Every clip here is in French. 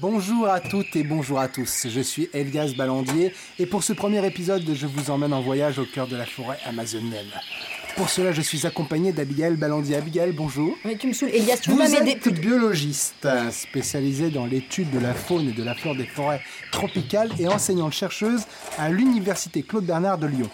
Bonjour à toutes et bonjour à tous, je suis Elias Ballandier et pour ce premier épisode, je vous emmène en voyage au cœur de la forêt amazonienne. Pour cela, je suis accompagné d'Abigail Ballandier. Abigail, bonjour. Mais tu me saoules, Elias, tu Vous êtes biologiste, spécialisée dans l'étude de la faune et de la flore des forêts tropicales et enseignante chercheuse à l'Université Claude Bernard de Lyon.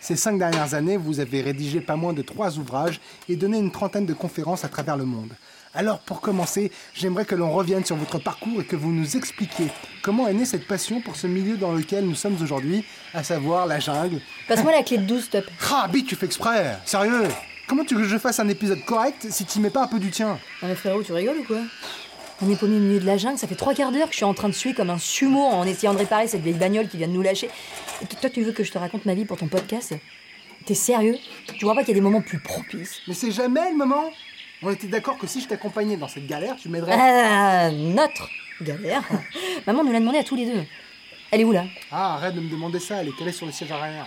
Ces cinq dernières années, vous avez rédigé pas moins de trois ouvrages et donné une trentaine de conférences à travers le monde. Alors pour commencer, j'aimerais que l'on revienne sur votre parcours et que vous nous expliquiez comment est née cette passion pour ce milieu dans lequel nous sommes aujourd'hui, à savoir la jungle. Passe-moi la clé de 12, stop. Ah, Big, tu fais exprès Sérieux Comment tu veux que je fasse un épisode correct si tu mets pas un peu du tien Non mais frérot, tu rigoles ou quoi On est paumé au milieu de la jungle, ça fait trois quarts d'heure que je suis en train de suer comme un sumo en essayant de réparer cette vieille bagnole qui vient de nous lâcher. Et toi, tu veux que je te raconte ma vie pour ton podcast? T'es sérieux? Tu vois pas qu'il y a des moments plus propices? Mais c'est jamais le moment On était d'accord que si je t'accompagnais dans cette galère, tu m'aiderais. Ah, notre galère Maman nous l'a demandé à tous les deux. Elle est où là? Ah, arrête de me demander ça, elle est calée sur le siège arrière.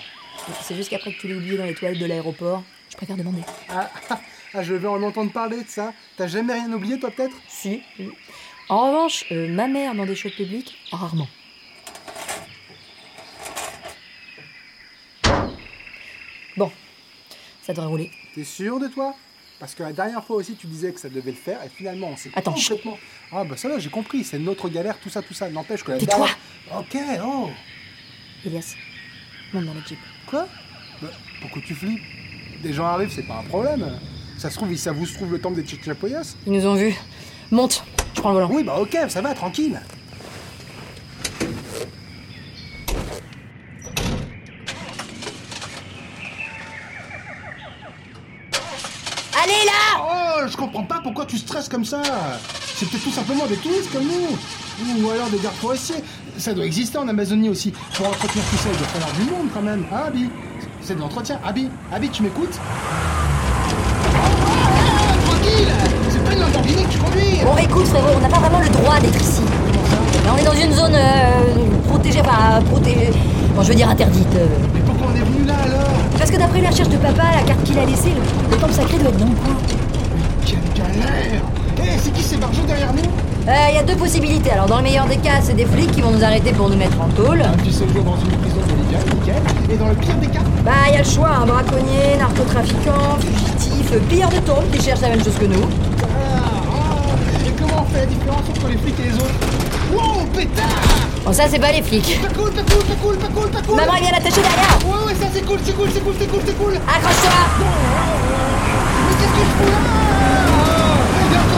C'est juste qu'après que tu l'aies oublié dans les toilettes de l'aéroport, je préfère demander. Ah, ah, je vais en entendre parler de ça. T'as jamais rien oublié, toi, peut-être? Si. En revanche, euh, ma mère dans des chiottes publiques, rarement. Bon, ça devrait rouler. T'es sûr de toi? Parce que la dernière fois aussi, tu disais que ça devait le faire, et finalement, on s'est Attends, complètement... Ah, bah ça va, j'ai compris, c'est notre galère, tout ça, tout ça. N'empêche que la Tais-toi. Ok, oh Elias, monte dans le jeep. Quoi? Bah, Pourquoi tu flippes Des gens arrivent, c'est pas un problème. Ça se trouve, ça vous se trouve le temple des Tchétchapoyas Ils nous ont vus. Monte, je prends le volant. Oui, bah ok, ça va, tranquille. Allez là Oh, je comprends pas pourquoi tu stresses comme ça. C'est peut-être tout simplement des touristes comme nous. Ou alors des gardes forestiers. Ça doit exister en Amazonie aussi. Pour entretenir tout ça, il doit falloir du monde quand même. Ah, Abby C'est de l'entretien. Abby Abby, tu m'écoutes? Ah, Tranquille C'est pas une Lamborghini que tu conduis Bon, écoute, frérot, on n'a pas vraiment le droit d'être ici. Mais on est dans une zone euh, protégée, enfin, protégée. Bon, je veux dire interdite. euh. Mais pourquoi on est venu là alors? Parce que d'après la recherche de papa, la carte qu'il a laissée, le, le temple sacré doit être dans le coin. Eh, c'est qui ces barjots derrière nous Euh, Il y a deux possibilités. Alors, dans le meilleur des cas, c'est des flics qui vont nous arrêter pour nous mettre en tôle. Un petit séjour dans une prison illégale, nickel. Et dans le pire des cas Bah, il y a le choix, un braconnier, narcotrafiquant, fugitif, euh, pilleur de tôle qui cherche la même chose que nous. Ah, ah. Et comment on fait la différence entre les flics et les autres Wow, pétard Bon, ça, c'est pas les flics. Pas cool, pas cool, cool, cool, Maman, elle vient l'attacher derrière Ouais, ouais, ça c'est cool, c'est cool, c'est cool, c'est cool, c'est cool Accroche-toi Mais qu'est-ce que je fous là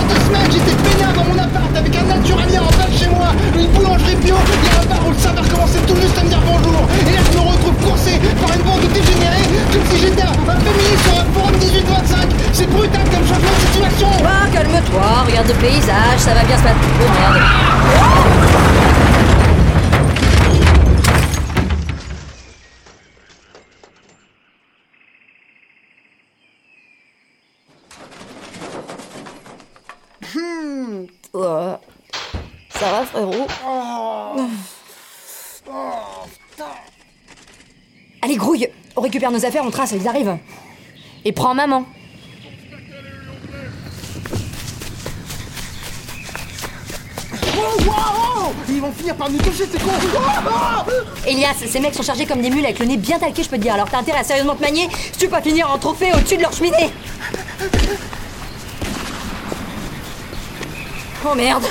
deux semaines, j'étais peignard dans mon appart avec un naturalien en bas de chez moi, une boulangerie bio, il y a un bar où le serveur commençait tout juste à me dire bonjour. Et là, je me retrouve coincé par une bande de dégénérés, comme si j'étais un féministe sur un forum 18-25. C'est brutal comme changement de situation Oh, calme-toi, regarde le paysage, ça va bien se passer. Oh merde. Hmm, oh. Allez, grouille On récupère nos affaires, on trace, ils arrivent. Et prends maman. Oh, wow Ils vont finir par nous toucher, c'est con Elias, ces mecs sont chargés comme des mules avec le nez bien talqué, je peux te dire. Alors t'as intérêt à sérieusement te manier si tu veux pas finir en trophée au-dessus de leur cheminée. Oh merde.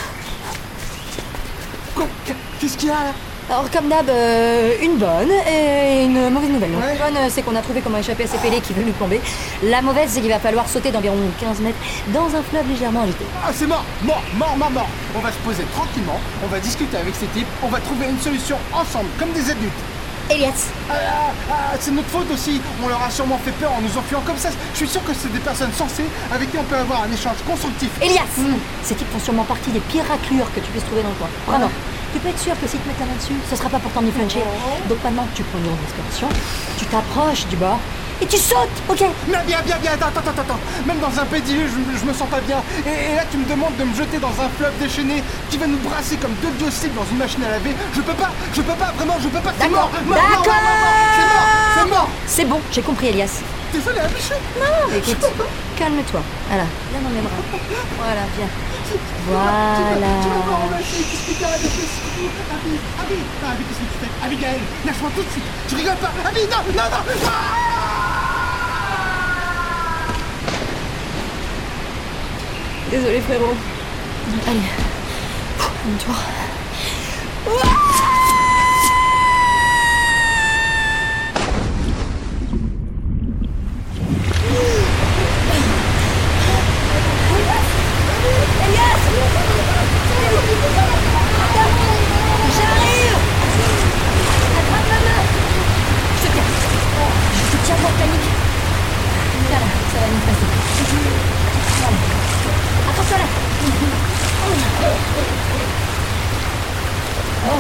Qu'est-ce qu'il y a là Alors comme d'hab, euh, une bonne et une mauvaise nouvelle. Ouais. La bonne, c'est qu'on a trouvé comment échapper à ces pélés qui veulent nous plomber. La mauvaise, c'est qu'il va falloir sauter d'environ 15 mètres dans un fleuve légèrement agité. Ah, c'est mort Mort, mort, mort, mort On va se poser tranquillement, on va discuter avec ces types, on va trouver une solution ensemble, comme des adultes. Elias, Ah, ah, ah, c'est notre faute aussi, on leur a sûrement fait peur en nous enfuyant comme ça. Je suis sûr que c'est des personnes sensées avec qui on peut avoir un échange constructif. Elias Ces types font sûrement partie des pires raclures que tu puisses trouver dans le coin. Vraiment. Tu peux être sûr que si tu mets ta main dessus, ce sera pas pour t'en flancher. Donc maintenant, tu prends une respiration, tu t'approches du bord et tu sautes, ok Mais bien, bien, bien, attends, attends, attends, attends. Même dans un pédiluve, je, je me sens pas bien. Et, et là, tu me demandes de me jeter dans un fleuve déchaîné qui va nous brasser comme deux biocycles dans une machine à laver. Je peux pas, je peux pas, vraiment, je peux pas. C'est mort, mort, mort. C'est mort, c'est mort. C'est bon, j'ai compris, Elias. Désolé, Michel. Non, mais écoute, Calme-toi. Voilà, viens dans mes bras. Voilà, viens. Voilà. Tu vas voir, Abby, Abby, ah, Abby, qu'est-ce que tu fais? Abigail, lâche-moi tout de suite. Tu rigoles pas Abby, non, non, non Désolé frérot. Allez. Un tour. J'arrive Attrape ma main Je te tiens. Je te tiens pour panique. Voilà, ça va nous passer. Voilà. Attention là Oh.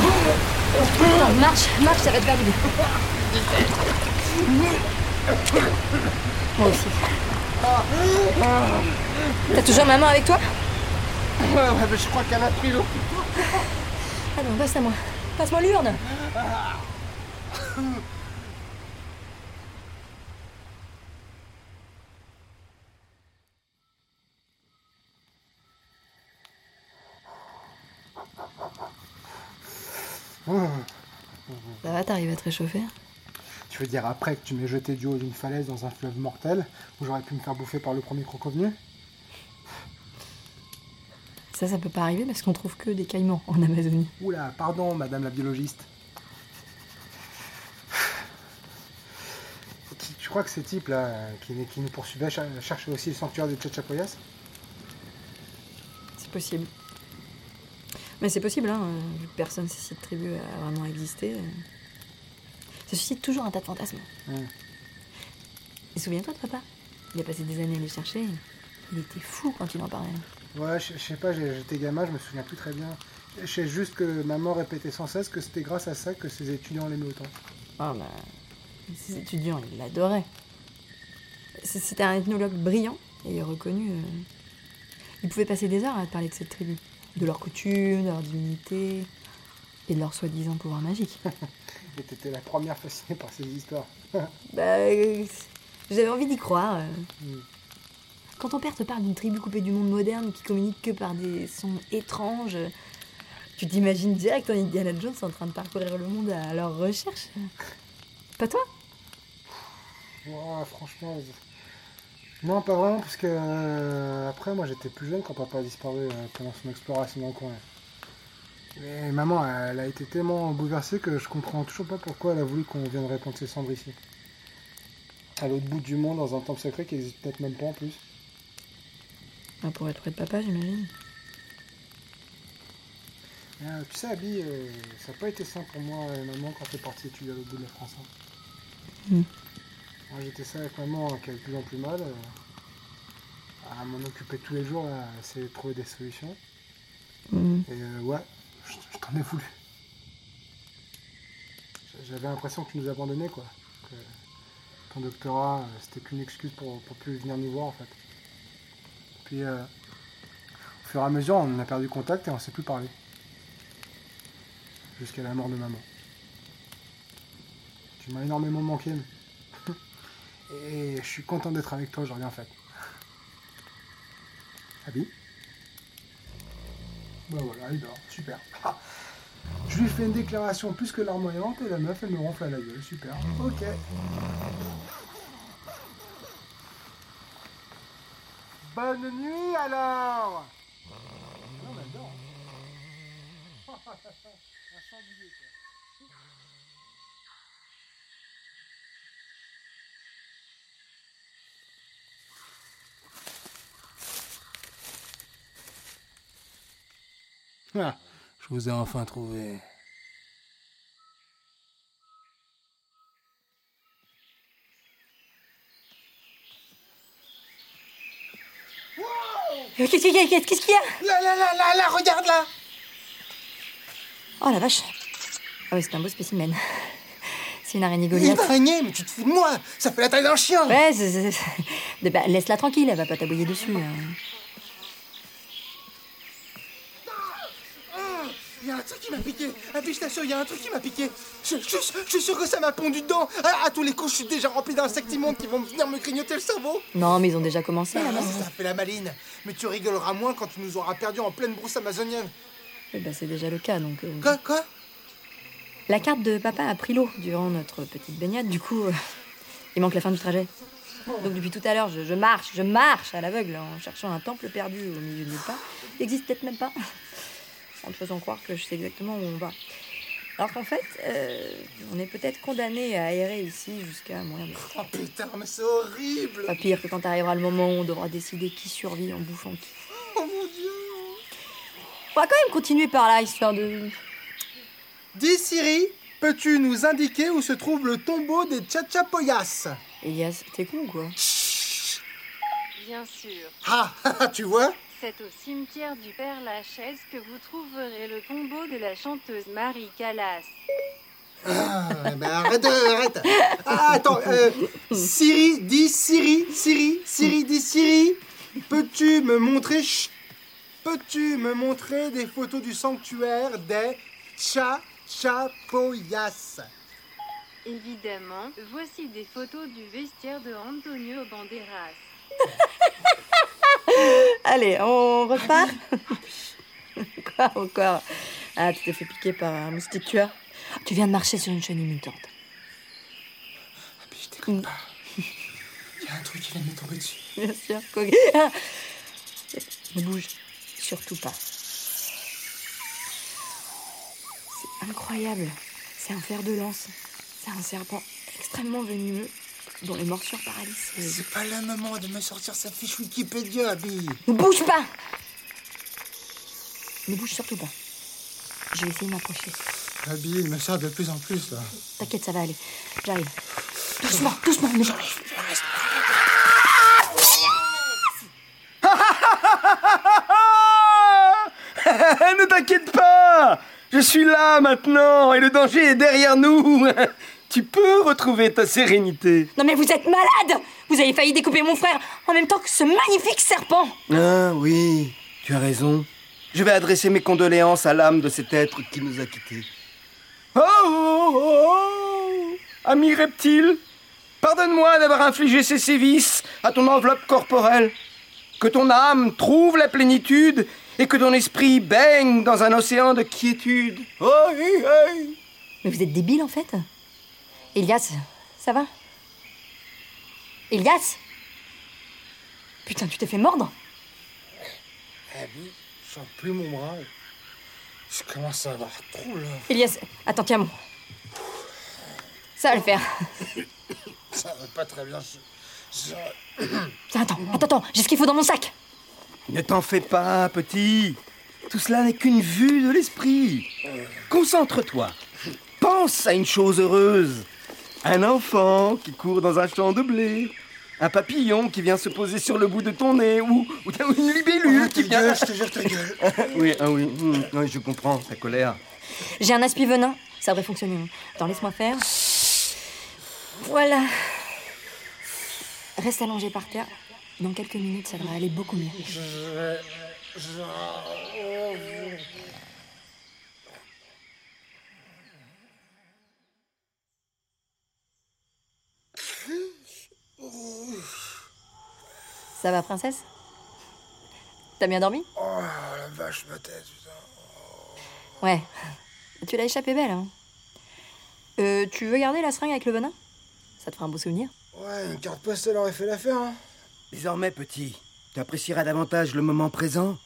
Marche, Moi aussi. T'as toujours maman avec toi? Ouais, ouais, mais je crois qu'elle a pris l'eau. Ah non, passe à moi. Passe-moi l'urne. T'arrives à te réchauffer Tu veux dire après que tu m'aies jeté du haut d'une falaise dans un fleuve mortel, où j'aurais pu me faire bouffer par le premier croco venu Ça, ça peut pas arriver parce qu'on trouve que des caïmans en Amazonie. Oula, pardon, madame la biologiste. Tu, crois que ces types-là, euh, qui, qui nous poursuivaient, cher- cherchaient aussi le sanctuaire des Chachapoyas C'est possible. Mais c'est possible, hein, vu que personne sait si cette tribu a vraiment existé. Ça suscite toujours un tas de fantasmes. Et souviens-toi de papa Il a passé des années à les chercher. Il était fou quand il en parlait. Ouais, je je sais pas, j'étais gamin, je me souviens plus très bien. Je sais juste que maman répétait sans cesse que c'était grâce à ça que ses étudiants l'aimaient autant. Ah bah, ses étudiants, ils l'adoraient. C'était un ethnologue brillant et reconnu. euh. Il pouvait passer des heures à te parler de cette tribu, de leurs coutumes, de leur divinité et de leur soi-disant pouvoir magique. Et t'étais la première fascinée par ces histoires. bah, euh, j'avais envie d'y croire. euh. Mm. Quand ton père te parle d'une tribu coupée du monde moderne qui communique que par des sons étranges, tu t'imagines direct en Indiana Jones en train de parcourir le monde à leur recherche. Pas toi? Ouais, franchement. Non, pas vraiment, parce que euh, après, moi j'étais plus jeune quand papa a disparu euh, pendant son exploration dans le coin. Mais maman, elle a été tellement bouleversée que je comprends toujours pas pourquoi elle a voulu qu'on vienne répandre ses cendres ici. À l'autre bout du monde, dans un temple sacré qui existe peut-être même pas en plus. Bah, Pour être près de papa, j'imagine. Euh, tu sais, Abby, euh, ça n'a pas été simple pour moi et maman quand t'es partie étudier à l'autre bout de la France. hein. Mm. Moi j'étais seul avec maman qui avait de plus en plus mal. euh, à m'en occuper tous les jours, à essayer de trouver des solutions. Mhm. Et euh, ouais, je, t'en ai voulu. J'avais l'impression que tu nous abandonnais quoi. Ton doctorat, euh, c'était qu'une excuse pour, pour plus venir nous voir en fait. Puis euh, au fur et à mesure, on a perdu contact et on s'est plus parlé. Jusqu'à la mort de maman. Tu m'as énormément manqué. Et je suis content d'être avec toi, j'ai rien fait. Abby? Bah voilà, il dort, super. Ah. Je lui fais une déclaration plus que larmoyante et la meuf elle me ronfle à la gueule, super. Ok. Bonne nuit alors Non, mais dort. Un sanglier, quoi. Ah, je vous ai enfin trouvé. Qu'est-ce qu'il y a Qu'est-ce qu'il y a? Là, là, là, là, là, regarde là Oh la vache Ah oui, c'est un beau spécimen. C'est une araignée Une Goliath. araignée, mais tu te fous de moi Ça fait la taille d'un chien Ouais, c'est- bah, laisse-la tranquille, elle va pas t'aboyer dessus. hein. Il y a un truc qui m'a piqué. Ah, puis je t'assure, il y a un truc qui m'a piqué. Je, je- je suis sûr que ça m'a pondu dedans. Ah, à tous les coups, je suis déjà rempli d'insectes immondes qui vont venir me grignoter le cerveau. Non, mais ils ont déjà commencé Ah, ça fait la maline. Mais tu rigoleras moins quand tu nous auras perdus en pleine brousse amazonienne. Eh ben, c'est déjà le cas, donc. euh, Quoi, quoi? La carte de papa a pris l'eau durant notre petite baignade, du coup, euh, il manque la fin du trajet. Donc depuis tout à l'heure, je, je marche, je marche à l'aveugle en cherchant un temple perdu au milieu de nulle part. Il n'existe peut-être même pas. En te faisant croire que je sais exactement où on va. Alors qu'en fait, euh, on est peut-être condamné à aérer ici jusqu'à mourir de Oh putain, mais c'est horrible. Pas pire que quand arrivera le moment où on devra décider qui survit en bouffant qui. Oh mon dieu. On va quand même continuer par là, histoire de. Dis Siri, peux-tu nous indiquer où se trouve le tombeau des Tchatchapoyas? Elias, t'es con ou quoi? Bien sûr, Ah, tu vois? C'est au cimetière du Père Lachaise que vous trouverez le tombeau de la chanteuse Marie Callas. Ah, ben arrête, euh, arrête. Ah, attends, euh, Siri, dis Siri, Siri, Siri, dis Siri. Peux-tu me montrer, peux-tu me montrer des photos du sanctuaire des Chachapoyas? Évidemment, voici des photos du vestiaire de Antonio Banderas. Allez, on repart Quoi encore? Ah, tu t'es fait piquer par un moustique tueur Tu viens de marcher sur une chenille mutante. Ah, puis je déconne pas. Il y a un truc qui vient de me tomber dessus. Bien sûr. quoi- Ah ne bouge surtout pas. C'est incroyable. C'est un fer de lance. C'est un serpent extrêmement venimeux dont les morsures paralysent. C'est pas le moment de me sortir sa fiche Wikipédia, Abby. Ne bouge pas Ne bouge surtout pas. Je vais essayer de m'approcher. Abby, il me sert de plus en plus, là. T'inquiète, ça va aller. J'arrive. Doucement, doucement. ne- ne t'inquiète pas Je suis là maintenant et le danger est derrière nous Tu peux retrouver ta sérénité. Non mais vous êtes malade Vous avez failli découper mon frère en même temps que ce magnifique serpent Ah oui, tu as raison. Je vais adresser mes condoléances à l'âme de cet être qui nous a quittés. Oh, oh, oh, oh Ami reptile, pardonne-moi d'avoir infligé ces sévices à ton enveloppe corporelle. Que ton âme trouve la plénitude et que ton esprit baigne dans un océan de quiétude. Oh, hey, hey. Mais vous êtes débile en fait Elias, ça va? Elias Putain, tu t'es fait mordre? Abby, je sens plus mon bras. Je commence à avoir trop là. Elias, attends, tiens-moi. Ça va le faire. Ça va pas très bien. Je- je- Tiens, attends, attends, attends, j'ai ce qu'il faut dans mon sac. Ne t'en fais pas, petit. Tout cela n'est qu'une vue de l'esprit. Concentre-toi. Pense à une chose heureuse. Un enfant qui court dans un champ de blé. Un papillon qui vient se poser sur le bout de ton nez. Ou, ou une libellule Ah, qui vient... gueule, je te jure ta gueule. oui, ah oui, hum, oui, je comprends ta colère. J'ai un aspi venin, ça devrait fonctionner. hein. Attends, laisse-moi faire. Voilà. Reste allongé par terre. Dans quelques minutes, ça devrait aller beaucoup mieux. Ça va, princesse? T'as bien dormi? Oh la vache, ma tête, putain. Ouais. Tu l'as échappé belle, hein euh, Tu veux garder la seringue avec le venin? Ça te fera un beau souvenir Ouais, une carte postale aurait fait l'affaire, hein. Désormais, petit, tu apprécieras davantage le moment présent.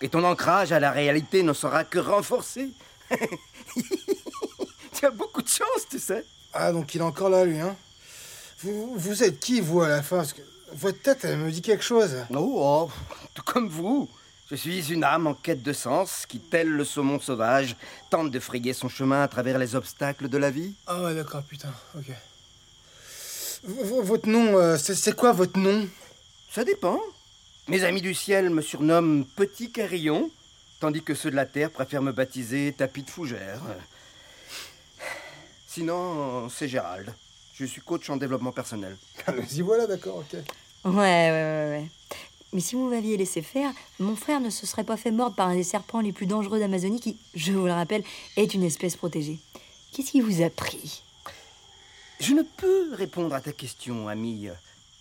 Et ton ancrage à la réalité ne sera que renforcé. tu as beaucoup de chance, tu sais. Ah, donc il est encore là, lui, hein? Vous, vous êtes qui, vous, à la fin Parce que votre tête, elle me dit quelque chose. Oh, oh, tout comme vous. Je suis une âme en quête de sens qui, tel le saumon sauvage, tente de frayer son chemin à travers les obstacles de la vie. Ah ouais, d'accord, putain, ok. V- votre nom, euh, c'est c'est quoi votre nom? Ça dépend. Mes amis du ciel me surnomment Petit Carillon, tandis que ceux de la terre préfèrent me baptiser Tapis de Fougère. Sinon, c'est Gérald. Je suis coach en développement personnel. Ah, mais y voilà, d'accord, ok. Ouais, ouais, ouais, ouais. Mais si vous m'aviez laissé faire, mon frère ne se serait pas fait mordre par un des serpents les plus dangereux d'Amazonie qui, je vous le rappelle, est une espèce protégée. Qu'est-ce qui vous a pris? Je ne peux répondre à ta question, ami.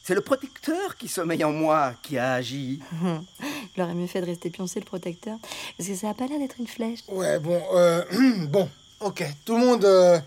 C'est le protecteur qui sommeille en moi qui a agi. Il aurait mieux fait de rester pioncé le protecteur, parce que ça a pas l'air d'être une flèche. Ouais, bon, euh, bon, ok. Tout le monde euh,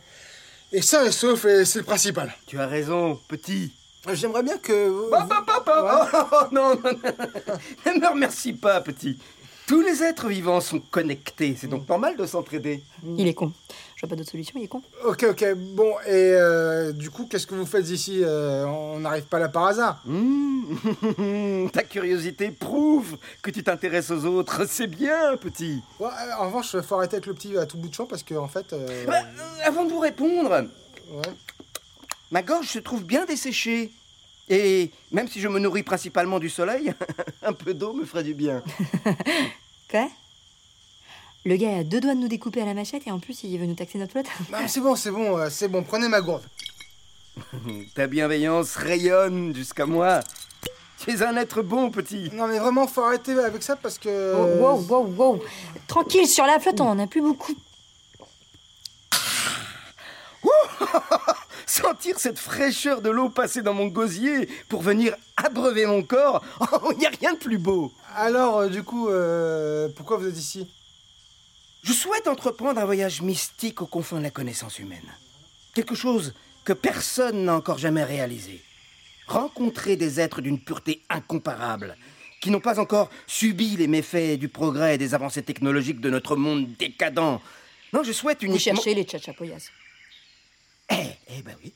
sain et sauf et c'est le principal. Tu as raison, petit. J'aimerais bien que. Bah, bah, bah, bah, oh, oh, non, non, non. Ne me remercie pas, petit. Tous les êtres vivants sont connectés, c'est donc normal de s'entraider. Il est con. Je vois pas d'autre solution, il est con. Ok, ok. Bon, et euh, du coup, qu'est-ce que vous faites ici Euh, On n'arrive pas là par hasard. Mmh. Ta curiosité prouve que tu t'intéresses aux autres, c'est bien, petit. Ouais, euh, en revanche, faut arrêter avec le petit à tout bout de champ parce que, en fait. euh, Bah, euh, avant de vous répondre, ouais. ma gorge se trouve bien desséchée. Et même si je me nourris principalement du soleil, un peu d'eau me ferait du bien. Quoi? Le gars a deux doigts de nous découper à la machette et en plus il veut nous taxer notre flotte. Non, mais c'est bon, c'est bon, euh, c'est bon. Prenez ma gourde. Ta bienveillance rayonne jusqu'à moi. Tu es un être bon, petit. Non, mais vraiment, faut arrêter avec ça parce que. Oh, wow, wow, wow. Tranquille, sur la flotte, on en a plus beaucoup. Sentir cette fraîcheur de l'eau passer dans mon gosier pour venir abreuver mon corps, oh, il n'y a rien de plus beau. Alors, euh, du coup, euh, pourquoi vous êtes ici? Je souhaite entreprendre un voyage mystique aux confins de la connaissance humaine. Quelque chose que personne n'a encore jamais réalisé. Rencontrer des êtres d'une pureté incomparable, qui n'ont pas encore subi les méfaits du progrès et des avancées technologiques de notre monde décadent. Non, je souhaite Vous uniquement... cherchez les tchatchapoyas. Eh, eh ben oui.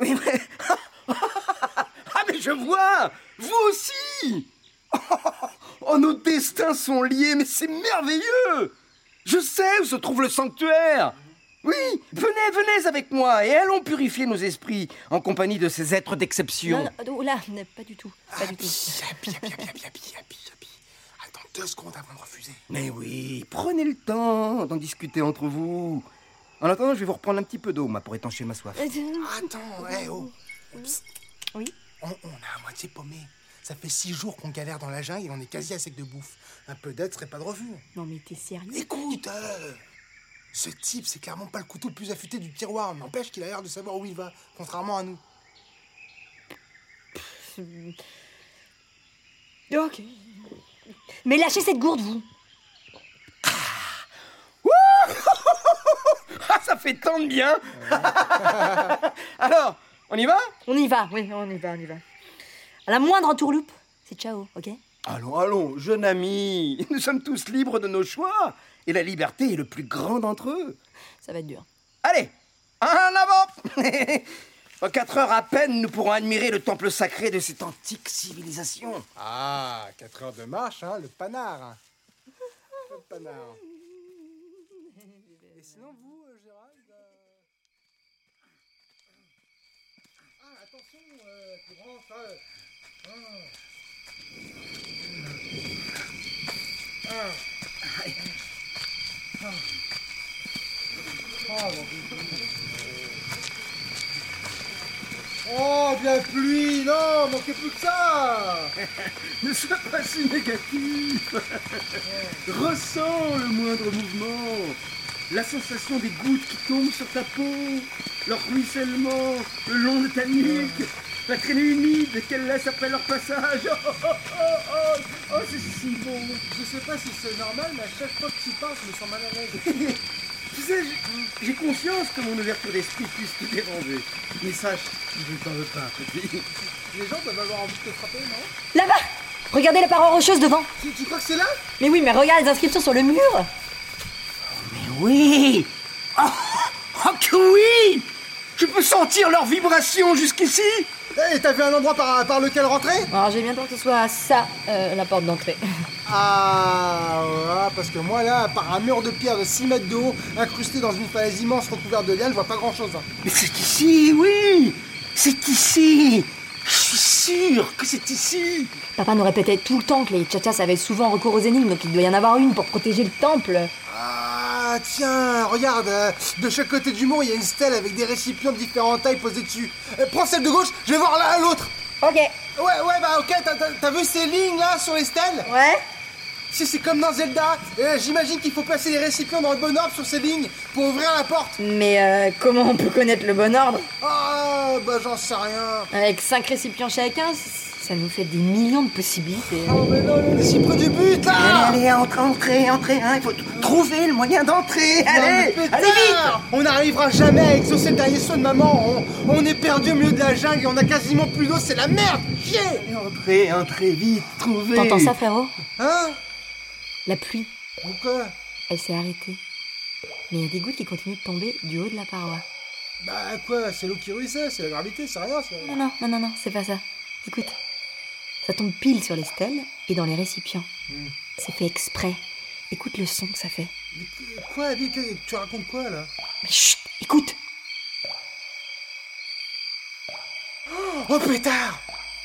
Oui, mais... Ah, mais je vois Vous aussi Oh, nos destins sont liés, mais c'est merveilleux Je sais où se trouve le sanctuaire Oui, venez, venez avec moi et allons purifier nos esprits en compagnie de ces êtres Non, d'exception. non, oh là, pas du tout. Pas du tout. Happy, happy, happy, happy, happy, happy, happy. Attends deux secondes avant de refuser. Mais oui, prenez le temps d'en discuter entre vous. En attendant, je vais vous reprendre un petit peu d'eau, moi, pour étancher ma soif. Euh, Attends, hé, oh. Psst. Oui On, on a à moitié paumé. Ça fait six jours qu'on galère dans la jungle et on est quasi à sec de bouffe. Un peu d'aide serait pas de refus. Non mais t'es sérieux? Écoute, euh, ce type, c'est clairement pas le couteau le plus affûté du tiroir. N'empêche qu'il a l'air de savoir où il va, contrairement à nous. Ok. Mais lâchez cette gourde, vous Ah, ça fait tant de bien Alors, on y va On y va, oui, on y va, on y va. À la moindre entourloupe, c'est ciao, ok Allons, allons, jeune ami, nous sommes tous libres de nos choix, et la liberté est le plus grand d'entre eux. Ça va être dur. Allez, en avant En quatre heures à peine, nous pourrons admirer le temple sacré de cette antique civilisation. Ah, 4 heures de marche, hein, le panard. Le panard. Et sinon, vous, euh, Gérald euh, Ah, attention, euh, courant, ça. euh, ah. Ah. Ah. Ah, mon Dieu. Oh, de la pluie. Non, manquez plus que ça. Ne sois pas si négatif. Ressens le moindre mouvement, la sensation des gouttes qui tombent sur ta peau, leur ruissellement le long de ta nuque, la traînée humide qu'elles laissent après leur passage. Oh, oh, oh, oh, oh, c'est si bon. Je sais pas si c'est normal, mais à chaque fois que tu parles, je me sens mal à l'aise. Tu sais, j'ai- conscience que mon ouverture d'esprit puisse te déranger. Mais sache, je ne t'en veux pas, petit. Les gens peuvent avoir envie de te frapper, non? Là-bas! Regardez la paroi rocheuse devant. Tu, tu crois que c'est là? Mais oui, mais regarde les inscriptions sur le mur. Mais oui! Oh, oh que oui! Je peux sentir leur vibration jusqu'ici Eh, t'as vu un endroit par, par lequel rentrer? Alors j'ai bien peur que ce soit ça, euh, la porte d'entrée. Ah, ouais, parce que moi là, par un mur de pierre de 6 mètres de haut, incrusté dans une falaise immense recouverte de lianes, je vois pas grand chose. Mais c'est ici, oui C'est ici Je suis sûr que c'est ici Papa nous répétait tout le temps que les tchatchas avaient souvent recours aux énigmes, donc il doit y en avoir une pour protéger le temple. Ah, tiens, regarde, euh, de chaque côté du mur, il y a une stèle avec des récipients de différentes tailles posés dessus. Euh, prends celle de gauche, je vais voir là l'autre. Ok. Ouais, ouais, bah ok, t'as vu ces lignes là sur les stèles? Ouais Si c'est comme dans Zelda, euh, j'imagine qu'il faut placer les récipients dans le bon ordre sur ces lignes pour ouvrir la porte. Mais euh, comment on peut connaître le bon ordre? Ah, bah j'en sais rien. Avec 5 récipients chacun, ça nous fait des millions de possibilités. Oh, mais non, on est si près du but là Allez, allez, entrez, entrez, entrez, hein, il faut trouver le moyen d'entrer. Allez, Non, allez vite On n'arrivera jamais à exaucer le dernier souhait de maman. On, on est perdu au milieu de la jungle et on a quasiment plus d'eau, c'est la merde Chier Entrez, entrez, vite, trouvez T'entends ça, frérot? Hein? La pluie, Pourquoi? Elle s'est arrêtée. Mais il y a des gouttes qui continuent de tomber du haut de la paroi. Bah quoi, c'est l'eau qui ruisselle, c'est la gravité, c'est rien ça. Non, non, non, non, non, c'est pas ça. Écoute, ça tombe pile sur les stèles et dans les récipients. C'est fait exprès. Écoute le son que ça fait. Mais quoi, Abby, que- tu racontes quoi là? Mais chut, écoute Oh pétard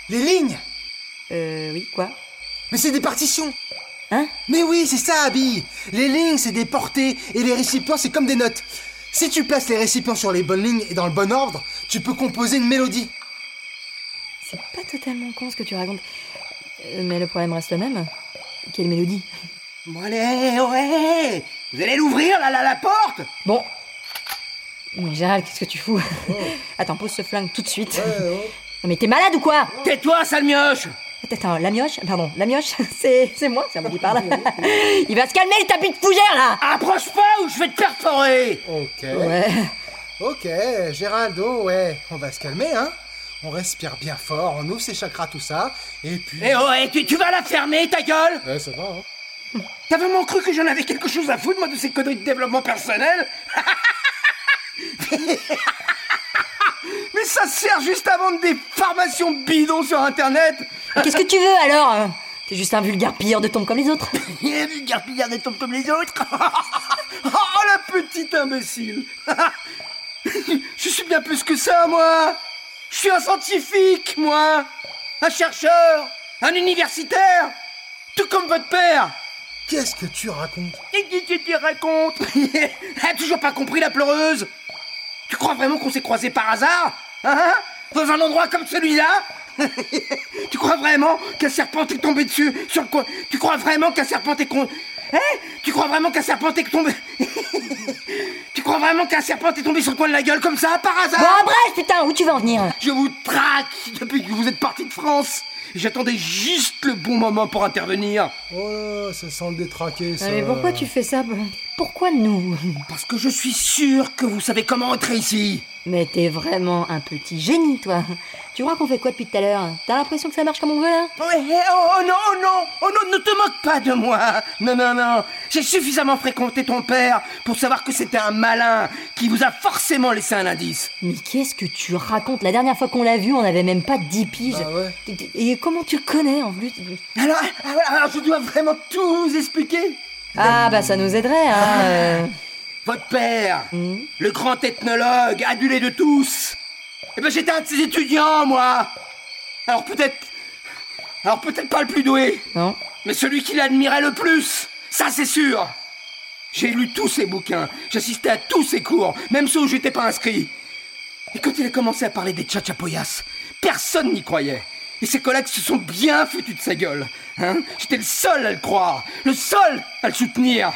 Les lignes Euh, oui, quoi? Mais c'est des partitions Hein? Mais oui, c'est ça, Abby Les lignes, c'est des portées, et les récipients, c'est comme des notes. Si tu places les récipients sur les bonnes lignes et dans le bon ordre, tu peux composer une mélodie. C'est pas totalement con ce que tu racontes. Euh, mais le problème reste le même. Quelle mélodie Bon, allez, ouais Vous allez l'ouvrir, là, là, la porte Bon. Mais Gérald, qu'est-ce que tu fous Attends, pose ce flingue tout de suite. Non mais t'es malade ou quoi Tais-toi, sale mioche Attends, la mioche Pardon, la mioche, c'est, c'est moi, ça me dit par là. Il va se calmer le tapis de fougère là Approche pas ou je vais te perforer Ok. Ouais. Ok, Géraldo, ouais. On va se calmer, hein On respire bien fort, on ouvre ses chakras, tout ça, et puis... Eh oh, eh, tu, tu vas la fermer, ta gueule Ouais, ça va, hein T'as vraiment cru que j'en avais quelque chose à foutre, moi, de ces conneries de développement personnel Mais ça sert juste à vendre des formations bidons sur Internet Et Qu'est-ce que tu veux alors? T'es juste un vulgaire pilleur de tombes comme les autres. Et vulgaire pillard des tombes comme les autres Oh, la petite imbécile Je suis bien plus que ça, moi Je suis un scientifique, moi. Un chercheur Un universitaire Tout comme votre père. Qu'est-ce que tu racontes? Et qui tu te racontes? A toujours pas compris la pleureuse? Tu crois vraiment qu'on s'est croisés par hasard Hein? Dans un endroit comme celui-là? Tu crois vraiment qu'un serpent est tombé dessus sur le coin? Tu crois vraiment qu'un serpent est con... Hein? Tu crois vraiment qu'un serpent est tombé... tu crois vraiment qu'un serpent est tombé sur le coin de la gueule comme ça, par hasard Bon bref, putain, où tu vas en venir Je vous traque depuis que vous êtes parti de France J'attendais juste le bon moment pour intervenir. Oh là, ça sent le détraqué, ça. Ah, Mais pourquoi tu fais ça? Pourquoi nous? Parce que je suis sûr que vous savez comment entrer ici. Mais t'es vraiment un petit génie, toi. Tu crois qu'on fait quoi depuis tout à l'heure? T'as l'impression que ça marche comme on veut là? Ouais, oh, oh non, oh non, oh non, ne te moque pas de moi. Non, non, non. J'ai suffisamment fréquenté ton père pour savoir que c'était un malin qui vous a forcément laissé un indice. Mais qu'est-ce que tu racontes? La dernière fois qu'on l'a vu, on avait même pas 10 piges. Ah ouais Et comment tu connais en plus? Alors, alors, alors, je dois vraiment tout vous expliquer. Ah bah ça nous aiderait, hein. euh. Votre père, le grand ethnologue, adulé de tous. Eh ben, j'étais un de ses étudiants, moi. Alors peut-être, alors peut-être pas le plus doué. Non Mais celui qui l'admirait le plus, ça c'est sûr. J'ai lu tous ses bouquins, j'assistais à tous ses cours, même ceux où j'étais pas inscrit. Et quand il a commencé à parler des tchatchapoyas, personne n'y croyait. Et ses collègues se sont bien foutus de sa gueule. Hein J'étais le seul à le croire, le seul à le soutenir.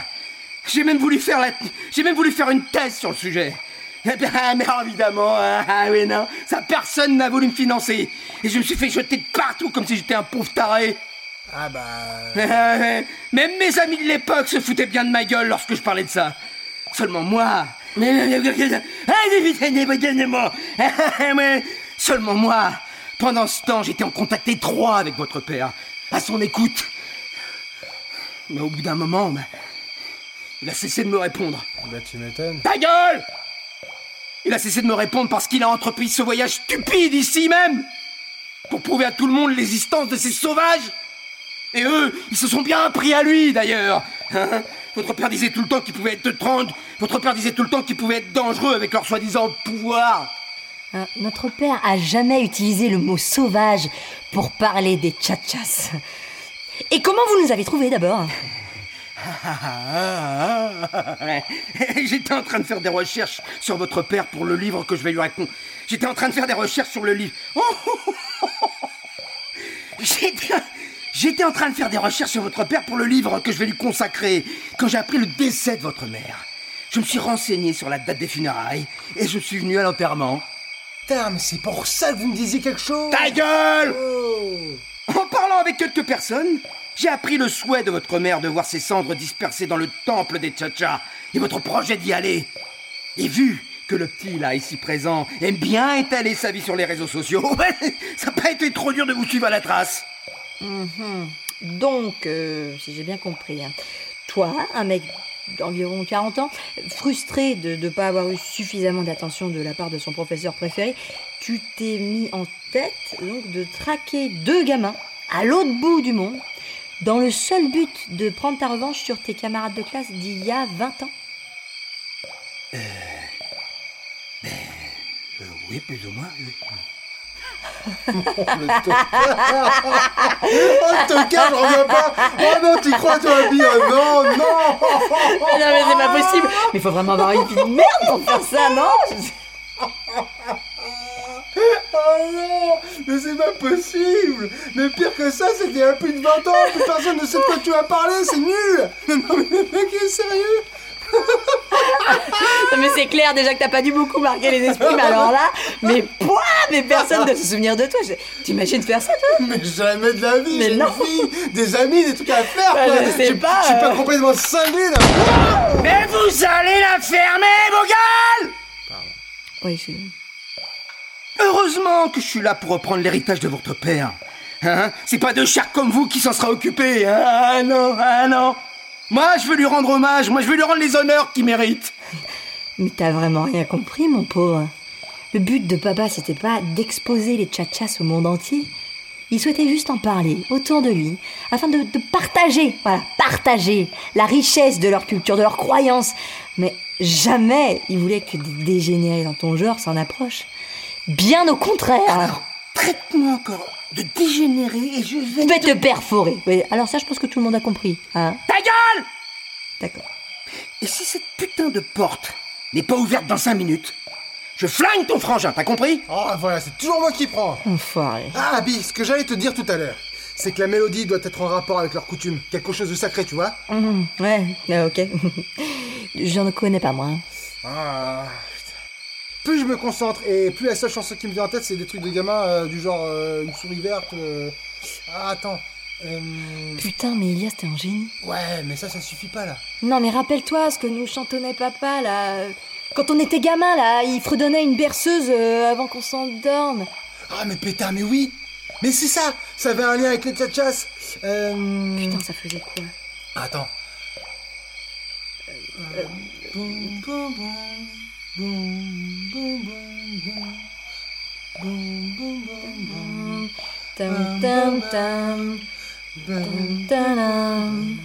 J'ai même voulu faire la... j'ai même voulu faire une thèse sur le sujet. Eh bien, mais évidemment, hein, ah oui non, ça personne n'a voulu me financer. Et je me suis fait jeter de partout comme si j'étais un pauvre taré. Ah bah... Euh, Même mes amis de l'époque se foutaient bien de ma gueule lorsque je parlais de ça. Seulement moi. Seulement moi. Pendant ce temps, j'étais en contact étroit avec votre père, à son écoute. Mais au bout d'un moment, bah, il a cessé de me répondre. Bah tu m'étonnes. Ta gueule! Il a cessé de me répondre parce qu'il a entrepris ce voyage stupide ici même Pour prouver à tout le monde l'existence de ces sauvages. Et eux, ils se sont bien pris à lui d'ailleurs. Hein? Votre père disait tout le temps qu'il pouvait être 30 Votre père disait tout le temps qu'il pouvait être dangereux avec leur soi-disant pouvoir. Hein, Notre père a jamais utilisé le mot sauvage pour parler des tchatchas. Et comment vous nous avez trouvés d'abord? J'étais en train de faire des recherches sur votre père pour le livre que je vais lui raconter. J'étais en train de faire des recherches sur le livre. J'étais, j'étais en train de faire des recherches sur votre père pour le livre que je vais lui consacrer quand j'ai appris le décès de votre mère. Je me suis renseigné sur la date des funérailles et je suis venu à l'enterrement. Putain, mais c'est pour ça que vous me disiez quelque chose Ta gueule Oh En parlant avec quelques personnes, j'ai appris le souhait de votre mère de voir ses cendres dispersées dans le temple des Tchatchas et votre projet d'y aller. Et vu que le petit là ici présent aime bien étaler sa vie sur les réseaux sociaux, ça n'a pas été trop dur de vous suivre à la trace. Mhm. Donc, euh, si j'ai bien compris, hein, toi, un mec d'environ 40 ans, frustré de ne pas avoir eu suffisamment d'attention de la part de son professeur préféré, tu t'es mis en tête donc de traquer deux gamins à l'autre bout du monde dans le seul but de prendre ta revanche sur tes camarades de classe d'il y a 20 ans. Euh, oui, plus ou moins. oui. Le tocard Oh, le tocard, je reviens pas Oh non, tu crois, toi, Oh non, non non mais c'est pas possible Mais il faut vraiment avoir une vie de merde pour faire ça, non? Oh non Mais c'est pas possible Mais pire que ça, c'était il y a plus de 20 ans, plus personne ne sait de quoi tu vas parler, c'est nul Non, non, mais le mec est sérieux? Non, mais c'est clair déjà que t'as pas dû beaucoup marquer les esprits, mais alors là, mais pouah, mais personne ne se souvenir de toi. Je- T'imagines faire ça, toi? Mais jamais de la vie, Mais j'ai non. une fille, des amis, des trucs à faire, Bah, quoi je sais Je pas, je suis pas euh. complètement cinglé, là Mais vous allez la fermer, vos gueules Oui, je suis. Heureusement que je suis là pour reprendre l'héritage de votre père. Hein? C'est pas de chers comme vous qui s'en sera occupé. ah non, ah non. Moi, je veux lui rendre hommage. Moi, je veux lui rendre les honneurs qu'il mérite. Mais t'as vraiment rien compris, mon pauvre. Le but de papa, c'était pas d'exposer les tchatchas au monde entier. Il souhaitait juste en parler autour de lui, afin de, de partager, voilà, partager la richesse de leur culture, de leurs croyances. Mais jamais il voulait que des dégénérés dans ton genre s'en approchent. Bien au contraire. Alors, traite-moi encore de dégénéré et je vais... Je vais te perforer. Oui, alors ça, je pense que tout le monde a compris. Hein Ta gueule D'accord. Et si cette putain de porte n'est pas ouverte dans cinq minutes, je flingue ton frangin, t'as compris? Oh, voilà, c'est toujours moi qui prends Enfoiré. Ah, Abby, ce que j'allais te dire tout à l'heure, c'est que la mélodie doit être en rapport avec leur coutume, quelque chose de sacré, tu vois? Mhm, ouais, euh, ok. Je ne connais pas, moi. hein. Ah. Plus je me concentre et plus la seule chanson qui me vient en tête, c'est des trucs de gamin euh, du genre euh, une souris verte. euh, Ah, attends. Euh, Putain, mais Elias, t'es un génie. Ouais, mais ça, ça suffit pas là. Non, mais rappelle-toi ce que nous chantonnait papa, là. Quand on était gamin, là, il fredonnait une berceuse euh, avant qu'on s'endorme. Ah, mais pétard, mais oui Mais c'est ça Ça avait un lien avec les tchatchas euh... Putain, ça faisait quoi? Attends. Boum, boum, boum, boum, Tam tam tam. boum. Tam tam.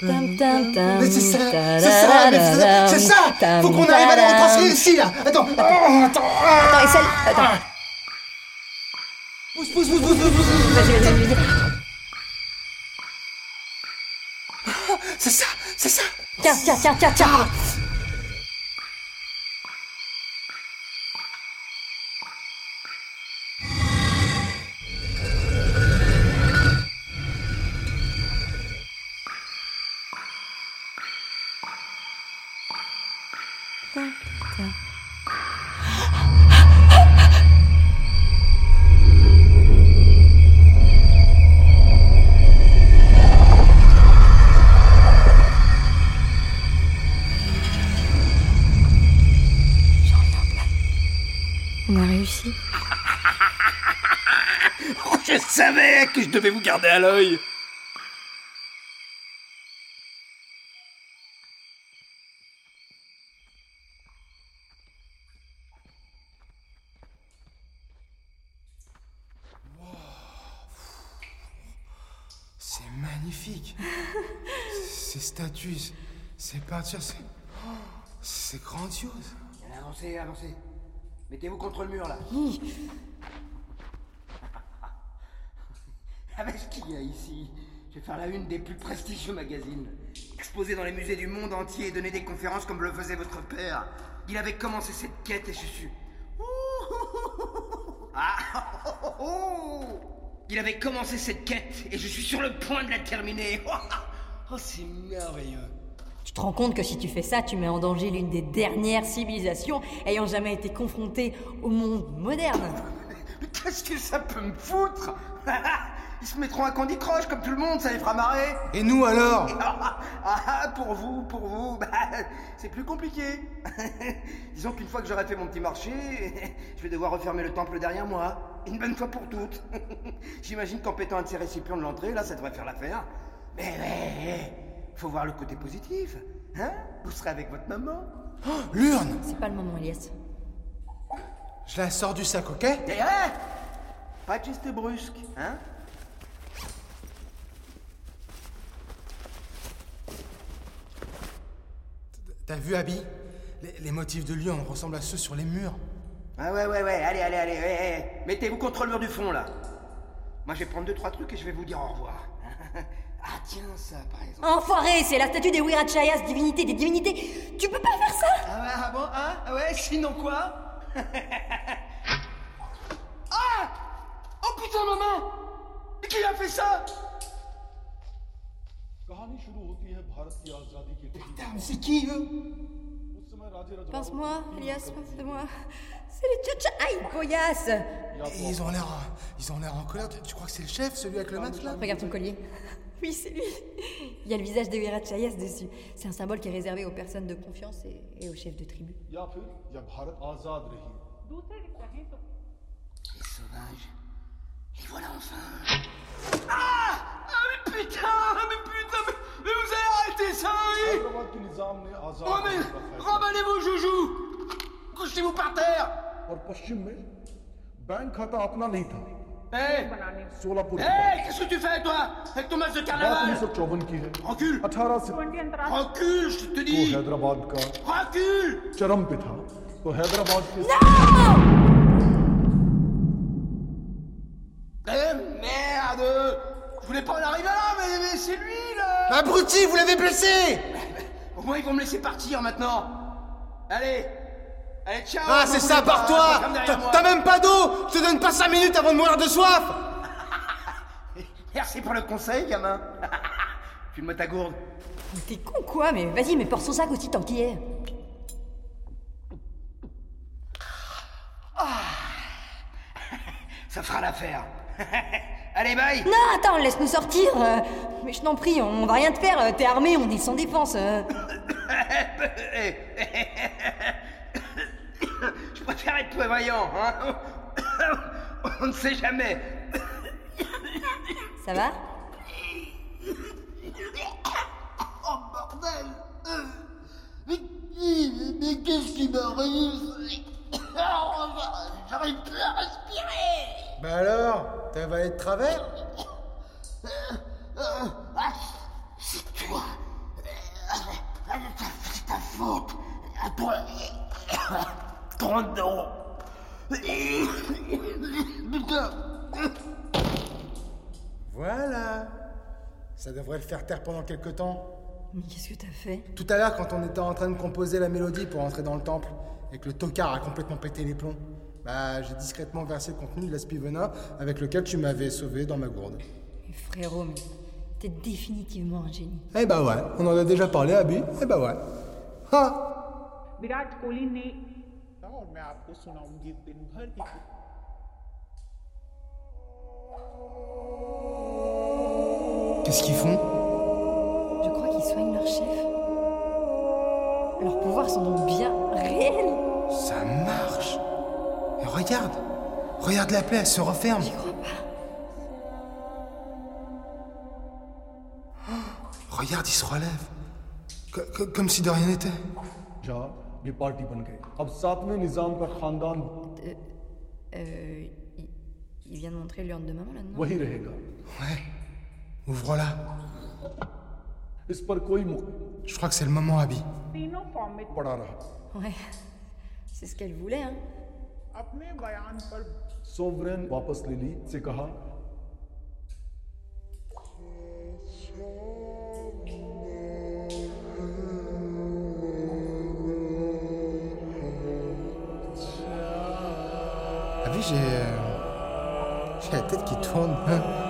Tam tam tam. Mais c'est ça, c'est ça, c'est ça, ça Faut qu'on arrive à les retranscrire ici, là Attends, attends, attends ah. Attends, et celle. Attends. Pousse, pousse, pousse, pousse, pousse, pousse Vas-y, vas-y, vas-y. C'est ça, c'est ça Tiens, tiens, tiens, tiens, tiens. Tiens, à l'œil. C'est magnifique Ces statues, ces peintures, c'est... C'est grandiose Avancez, avancez. Mettez-vous contre le mur là. Avec ce qu'il y a ici, je vais faire la une des plus prestigieux magazines. Exposer dans les musées du monde entier et donner des conférences comme le faisait votre père. Il avait commencé cette quête et je suis. Ah, oh, oh, oh. Il avait commencé cette quête et je suis sur le point de la terminer. Oh, c'est merveilleux. Tu te rends compte que si tu fais ça, tu mets en danger l'une des dernières civilisations ayant jamais été confrontée au monde moderne. Mais Qu'est-ce que ça peut me foutre? Ils se mettront à Candy Crush comme tout le monde, ça les fera marrer. Et nous alors? Ah, ah, pour vous, pour vous, bah, c'est plus compliqué. Disons qu'une fois que j'aurai fait mon petit marché, je vais devoir refermer le temple derrière moi, une bonne fois pour toutes. J'imagine qu'en pétant un de ces récipients de l'entrée, là, ça devrait faire l'affaire. Mais, mais, faut voir le côté positif. Hein? Vous serez avec votre maman. L'urne C'est pas le moment, Elias. Je la sors du sac, ok? Et hein Pas de geste brusque, hein? T'as vu, Abby? Les, les motifs de l'urne ressemblent à ceux sur les murs. Ah ouais, ouais, ouais, allez, allez, allez, ouais, ouais. mettez-vous contre le mur du fond, là. Moi, je vais prendre deux, trois trucs et je vais vous dire au revoir. ah, tiens, ça, par exemple. Enfoiré, c'est la statue des Wirachayas, divinité des divinités. Tu peux pas faire ça? Ah ouais, ah bon, hein? Ah ouais, sinon quoi? Ah Oh putain, maman Mais Qui a fait ça? C'est qui eux? Pense-moi, Elias, pense-moi. C'est les Tchatcha. Aïe, Goyas Ils ont l'air. Ils ont l'air en colère. Tu, crois que c'est le chef, celui avec le masque là? Regarde ton collier. Oui, c'est lui. Il y a le visage de Virachayas dessus. C'est un symbole qui est réservé aux personnes de confiance et, et aux chefs de tribu. Les sauvages. Et voilà enfin. Ah Ah mais putain ah, Mais putain mais, mais vous avez arrêté ça oui Oh mais remballez vos joujoux Couchez-vous par terre eh Hey Hey eh, Qu'est-ce que tu fais, toi Avec ton match de carnaval Recule Recule, je te dis Recule Non Je voulais pas en arriver là, mais, mais c'est lui, là Abruti, vous l'avez blessé Au moins, ils vont me laisser partir, maintenant. Allez. Allez, ciao Ah, c'est ça, pas, par toi. comme derrière T'as même pas d'eau. Je te donne pas 5 minutes avant de mourir de soif. Merci pour le conseil, gamin. File-moi ta gourde. Mais T'es con quoi. Mais vas-y, mais porte son sac aussi tant qu'il y est. Ça fera l'affaire. Allez, bye Non, attends, laisse-nous sortir. euh, mais je t'en prie, on va rien te faire. euh, T'es armé, on est sans défense. euh. Je préfère être prévoyant, hein On ne sait jamais. Ça va? Oh, bordel Mais, mais qu'est-ce qui m'arrive J'arrive plus à respirer. Bah alors T'as avalé de travers? C'est toi C'est ta faute À toi Putain Voilà. Ça devrait le faire taire pendant quelques temps. Mais qu'est-ce que t'as fait? Tout à l'heure, quand on était en train de composer la mélodie pour entrer dans le temple, et que le tocard a complètement pété les plombs, bah j'ai discrètement versé le contenu de la spivena avec lequel tu m'avais sauvé dans ma gourde. Mais Frérot, mais t'es définitivement un génie. Eh bah ouais, on en a déjà parlé, Abby. Eh bah ouais. Ah Virat कोहली ने और मैं आपको सुनाऊंगी दिन भर की Qu'est-ce qu'ils font Je crois qu'ils soignent leur chef. Leurs pouvoirs sont donc bien réels. Ça marche Et regarde Regarde la plaie, elle se referme J'y crois pas. Regarde, il se relève. Co- co- comme si de rien n'était. जा ये पार्टी बन गए अब सातवें निजाम का खानदान Euh. Il, il vient de montrer l'urne de maman là, non वही रहेगा Ouais. Ouvre-la. इस पर कोई मुख Je crois que c'est le moment, Abby. तीनों फॉर्मेट पड़ा रहा Ouais. C'est ce qu'elle voulait, hein. अपने बयान पर सोवरेन वापस ले ली से कहा Abby, j'ai. euh, J'ai la tête qui tourne. ah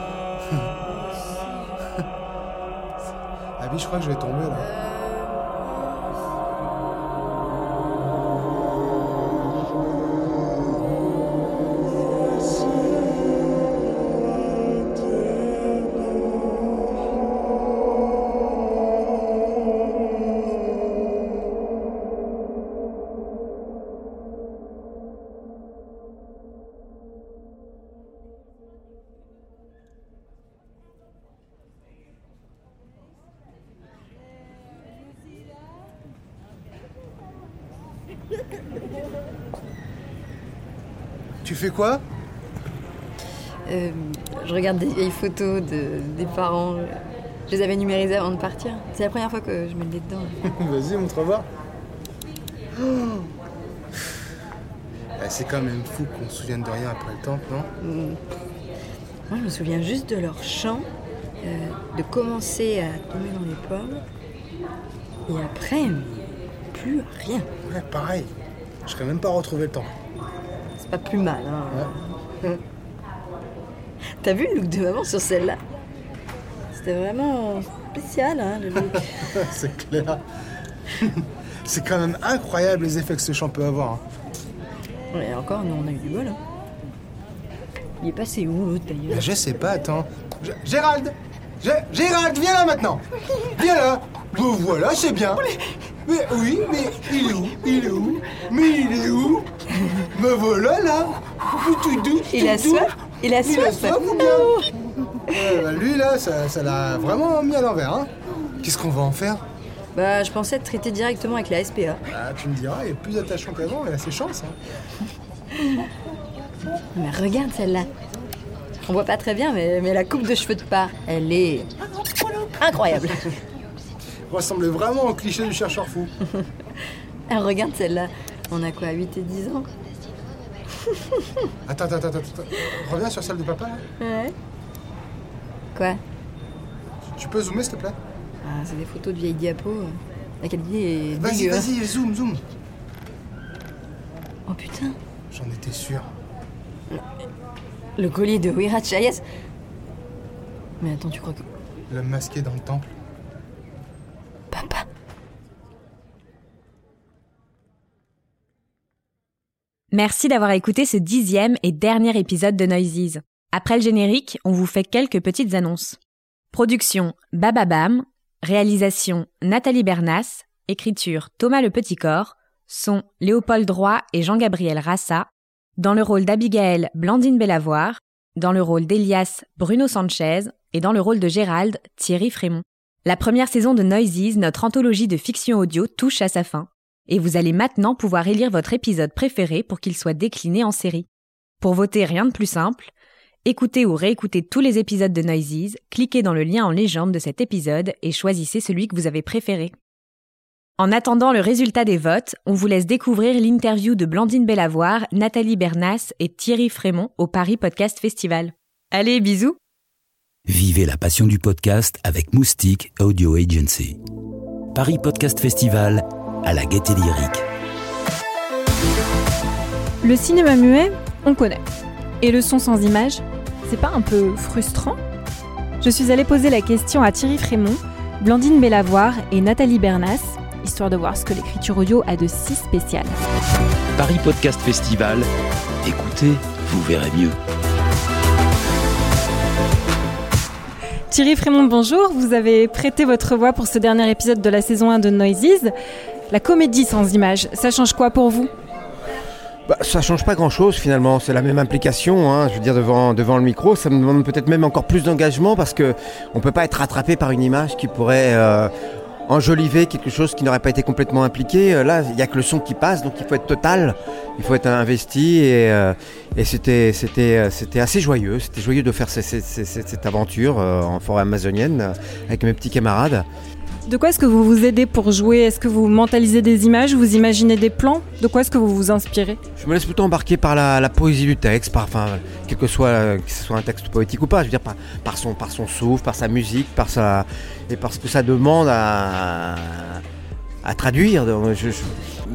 je crois que je vais tomber là. Tu fais quoi? Euh, je regarde des vieilles photos de, des parents. Je les avais numérisées avant de partir. C'est la première fois que je me le mets dedans. Vas-y, montre voir. Oh. Ah, C'est quand même fou qu'on se souvienne de rien après le temps, non? Moi, je me souviens juste de leur chant, euh, de commencer à tomber dans les pommes. Et après, plus rien. Ouais, pareil. Je serais même pas retrouvé le temps. C'est pas plus mal. Hein. T'as vu le look de maman sur celle-là? C'était vraiment spécial, hein, le look. C'est clair. C'est quand même incroyable les effets que ce chant peut avoir. hein. Et encore, nous, on a eu du bol. hein. Il est passé où, l'autre, d'ailleurs? Je sais pas, attends. G- Gérald Gé- Gérald, viens là maintenant Viens là Bon, voilà, c'est bien. Mais oui, mais il est où? Il est où? Mais il est où? Me voilà là Tout doux, Il a soif? Il a Il a soif? soif ou bien Ouais, bah, Lui là, ça ça l'a vraiment mis à l'envers. Hein. Qu'est-ce qu'on va en faire? Bah, je pensais te traiter directement avec la SPA. Ah, Tu me diras, il est plus attachant qu'avant, il a ses chances. Hein. Mais regarde celle-là. On voit pas très bien, mais, mais la coupe de cheveux de pas, elle est incroyable. Ressemble vraiment au cliché du chercheur fou. Ah, regarde celle-là. On a quoi, 8 et 10 ans Attends, attends, attends, attends. Reviens sur celle de papa là. Ouais. Quoi Tu peux zoomer s'il te plaît? Ah, C'est des photos de vieilles diapos. La qualité est Vas-y, hein. vas-y, zoom, zoom. Oh putain, J'en étais sûr. le collier de Wirat Chayes. Mais attends, tu crois que... L'homme masqué dans le temple. Merci d'avoir écouté ce dixième et dernier épisode de Noises. Après le générique, on vous fait quelques petites annonces. Production Bababam, réalisation Nathalie Bernas, écriture Thomas Le Petit Corps, son Léopold Droit et Jean-Gabriel Rassa, dans le rôle d'Abigail Blandine Bellavoir, dans le rôle d'Elias Bruno Sanchez. Et dans le rôle de Gérald Thierry Frémont. La première saison de Noises, notre anthologie de fiction audio, touche à sa fin et vous allez maintenant pouvoir élire votre épisode préféré pour qu'il soit décliné en série. Pour voter, rien de plus simple. Écoutez ou réécoutez tous les épisodes de Noises, cliquez dans le lien en légende de cet épisode et choisissez celui que vous avez préféré. En attendant le résultat des votes, on vous laisse découvrir l'interview de Blandine Bellavoir, Nathalie Bernas et Thierry Frémont au Paris Podcast Festival. Allez, bisous Vivez la passion du podcast avec Moustique Audio Agency. Paris Podcast Festival à la gaieté lyrique. Le cinéma muet, on connaît. Et le son sans image, c'est pas un peu frustrant? Je suis allée poser la question à Thierry Frémont, Blandine Bellavoir et Nathalie Bernas, histoire de voir ce que l'écriture audio a de si spécial. Paris Podcast Festival. Écoutez, vous verrez mieux. Thierry Frémont, bonjour. Vous avez prêté votre voix pour ce dernier épisode de la saison 1 de Noises. La comédie sans image, ça change quoi pour vous? Bah, ça change pas grand-chose finalement, c'est la même implication. hein. Je veux dire devant devant le micro, ça me demande peut-être même encore plus d'engagement parce que on peut pas être rattrapé par une image qui pourrait euh, enjoliver quelque chose qui n'aurait pas été complètement impliqué. Euh, Là, il y a que le son qui passe, donc il faut être total, il faut être investi et, euh, euh, c'était assez joyeux. C'était joyeux de faire cette, aventure en forêt amazonienne avec mes petits camarades. De quoi est-ce que vous vous aidez pour jouer? Est-ce que vous mentalisez des images? Vous imaginez des plans? De quoi est-ce que vous vous inspirez? Je me laisse plutôt embarquer par la, poésie du texte, par, enfin, quel que soit, euh, ce soit un texte poétique ou pas, je veux dire par, son, par son souffle, par sa musique, par sa, et par ce que ça demande à, traduire. Je, je,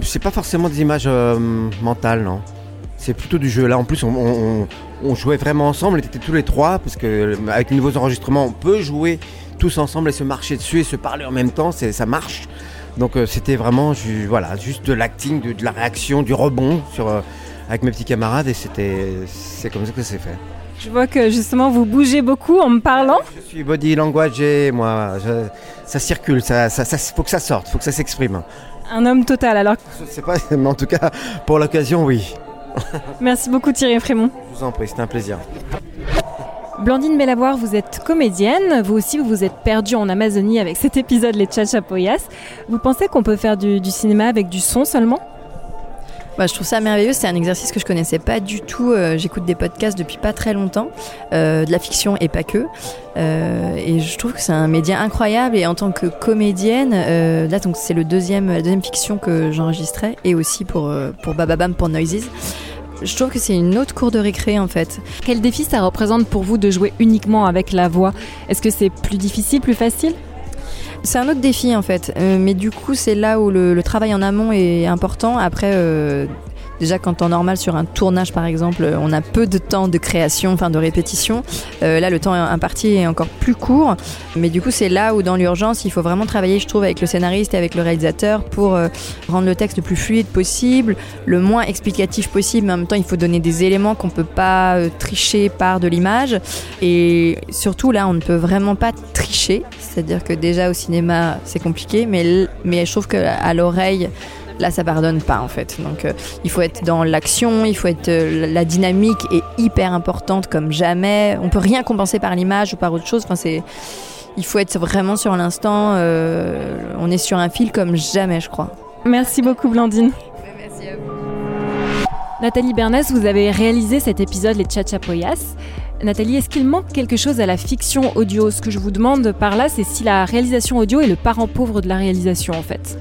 c'est pas forcément des images euh, mentales, non. C'est plutôt du jeu. Là, en plus, on, jouait vraiment ensemble, on était tous les trois, parce que avec les nouveaux enregistrements, on peut jouer tous ensemble et se marcher dessus et se parler en même temps, ça marche. Donc euh, c'était vraiment ju- voilà, juste de l'acting, de, de la réaction, du rebond sur, euh, avec mes petits camarades et c'était c'est comme ça que ça s'est fait. Je vois que justement vous bougez beaucoup en me parlant. Je suis body language et moi, je- ça circule, ça, ça, ça- faut que ça sorte, faut que ça s'exprime. Un homme total alors. Je sais pas, mais en tout cas, pour l'occasion, oui. Merci beaucoup Thierry Frémont. Je vous en prie, c'était un plaisir. Blandine Bellavoir, vous êtes comédienne. Vous aussi, vous vous êtes perdue en Amazonie avec cet épisode Les Chachapoyas. Vous pensez qu'on peut faire du, cinéma avec du son seulement? Bah, je trouve ça merveilleux, c'est un exercice que je connaissais pas du tout. Euh, J'écoute des podcasts depuis pas très longtemps, euh, de la fiction et pas que. Euh, et je trouve que c'est un média incroyable. Et en tant que comédienne, là donc c'est le deuxième, la deuxième fiction que j'enregistrais, et aussi pour pour Bababam pour Noises. Je trouve que c'est une autre cour de récré en fait. Quel défi ça représente pour vous de jouer uniquement avec la voix? Est-ce que c'est plus difficile, plus facile? C'est un autre défi en fait, Euh, mais du coup c'est là où le, travail en amont est important. Après, euh, déjà qu'en temps normal sur un tournage par exemple, euh, on a peu de temps de création, enfin de répétition. Euh, là le temps imparti est encore plus court, mais du coup c'est là où dans l'urgence il faut vraiment travailler, je trouve, avec le scénariste et avec le réalisateur pour euh, rendre le texte le plus fluide possible, le moins explicatif possible, mais en même temps il faut donner des éléments qu'on peut pas tricher par de l'image. Et surtout là on ne peut vraiment pas tricher, c'est-à-dire que déjà au cinéma c'est compliqué, mais, mais je trouve qu'à l'oreille là ça pardonne pas en fait. Donc euh, il faut être dans l'action, il faut être euh, la dynamique est hyper importante comme jamais. On peut rien compenser par l'image ou par autre chose. Enfin c'est il faut être vraiment sur l'instant. euh, on est sur un fil comme jamais, je crois. Merci beaucoup Blandine. Merci à vous. Nathalie Bernès, vous avez réalisé cet épisode Les Chachapoyas. Nathalie, est-ce qu'il manque quelque chose à la fiction audio? Ce que je vous demande par là, c'est si la réalisation audio est le parent pauvre de la réalisation en fait.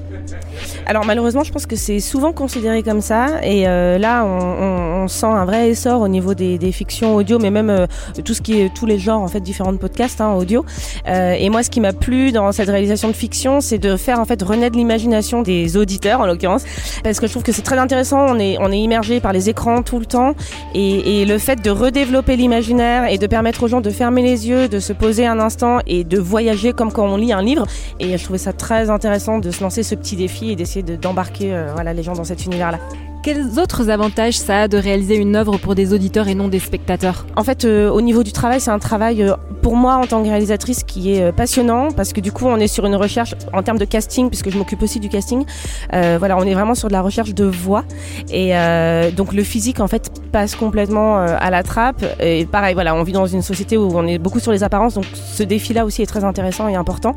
Alors malheureusement, je pense que c'est souvent considéré comme ça. Et euh, là, on, on- on sent un vrai essor au niveau des, des fictions audio, mais même euh, tout ce qui est tous les genres en fait, différents podcasts hein, audio. Euh, et moi, ce qui m'a plu dans cette réalisation de fiction, c'est de faire en fait renaître l'imagination des auditeurs en l'occurrence, parce que je trouve que c'est très intéressant. On est on est immergé par les écrans tout le temps, et, et le fait de redévelopper l'imaginaire et de permettre aux gens de fermer les yeux, de se poser un instant et de voyager comme quand on lit un livre. Et je trouvais ça très intéressant de se lancer ce petit défi et de- d'embarquer euh, voilà, les gens dans cet univers-là. Quels autres avantages ça a de réaliser une œuvre pour des auditeurs et non des spectateurs? En fait, euh, au niveau du travail, c'est un travail euh, pour moi en tant que réalisatrice qui est euh, passionnant parce que du coup, on est sur une recherche en termes de casting, puisque je m'occupe aussi du casting. Voilà, on est vraiment sur de la recherche de voix et donc le physique en fait passe complètement à la trappe. Et pareil, voilà, on vit dans une société où on est beaucoup sur les apparences, donc ce défi-là aussi est très intéressant et important.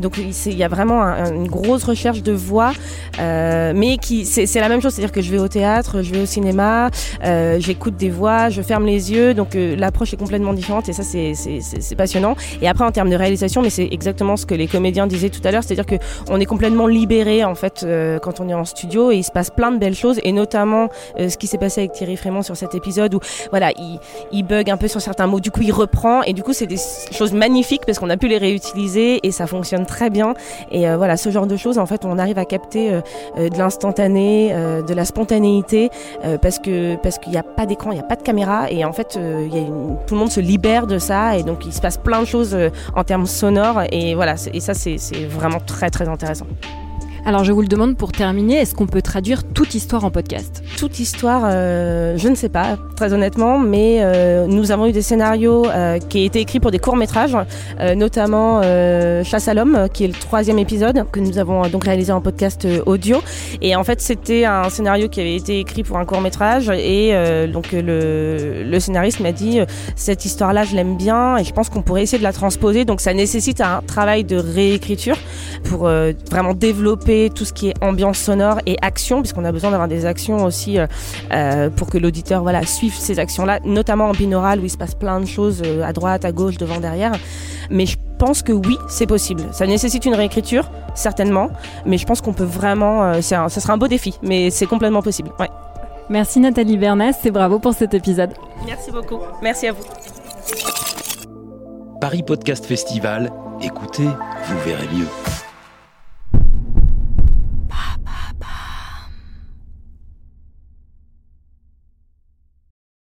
Donc il y a vraiment un- une grosse recherche de voix, mais qui c'est la même chose, c'est-à-dire que je vais au théâtre, je vais au cinéma, euh, j'écoute des voix, je ferme les yeux, donc euh, l'approche est complètement différente et ça c'est- c'est passionnant. Et après en termes de réalisation, mais c'est exactement ce que les comédiens disaient tout à l'heure, c'est-à-dire que on est complètement libéré en fait euh, quand on est en studio et il se passe plein de belles choses. Et notamment euh, ce qui s'est passé avec Thierry Frémont sur cet épisode où voilà il, il bug un peu sur certains mots, du coup il reprend et du coup c'est des choses magnifiques parce qu'on a pu les réutiliser et ça fonctionne très bien. Et euh, voilà ce genre de choses en fait on arrive à capter euh, de l'instantané, de la spontanéité euh, parce que parce qu'il n'y a pas d'écran, il n'y a pas de caméra et en fait euh, tout le monde se libère de ça et donc il se passe plein de choses euh, en termes sonores et voilà et ça c'est vraiment très très intéressant. Alors je vous le demande pour terminer, est-ce qu'on peut traduire toute histoire en podcast? Toute histoire, euh, je ne sais pas, très honnêtement, mais euh, nous avons eu des scénarios euh, qui ont été écrits pour des courts-métrages, euh, notamment Chasse à l'homme, qui est le troisième épisode, que nous avons donc réalisé en podcast audio. Et en fait, c'était un scénario qui avait été écrit pour un court-métrage, et donc le, scénariste m'a dit, cette histoire-là, je l'aime bien, et je pense qu'on pourrait essayer de la transposer, donc ça nécessite un travail de réécriture pour vraiment développer tout ce qui est ambiance sonore et action, puisqu'on a besoin d'avoir des actions aussi euh, euh, pour que l'auditeur voilà, suive ces actions-là, notamment en binaural où il se passe plein de choses euh, à droite, à gauche, devant, derrière. Mais je pense que oui, c'est possible. Ça nécessite une réécriture, certainement, mais je pense qu'on peut vraiment. Euh, un- ça sera un beau défi, mais c'est complètement possible. Ouais. Merci Nathalie Bernès et bravo pour cet épisode. Merci beaucoup. Merci à vous. Paris Podcast Festival, écoutez, vous verrez mieux.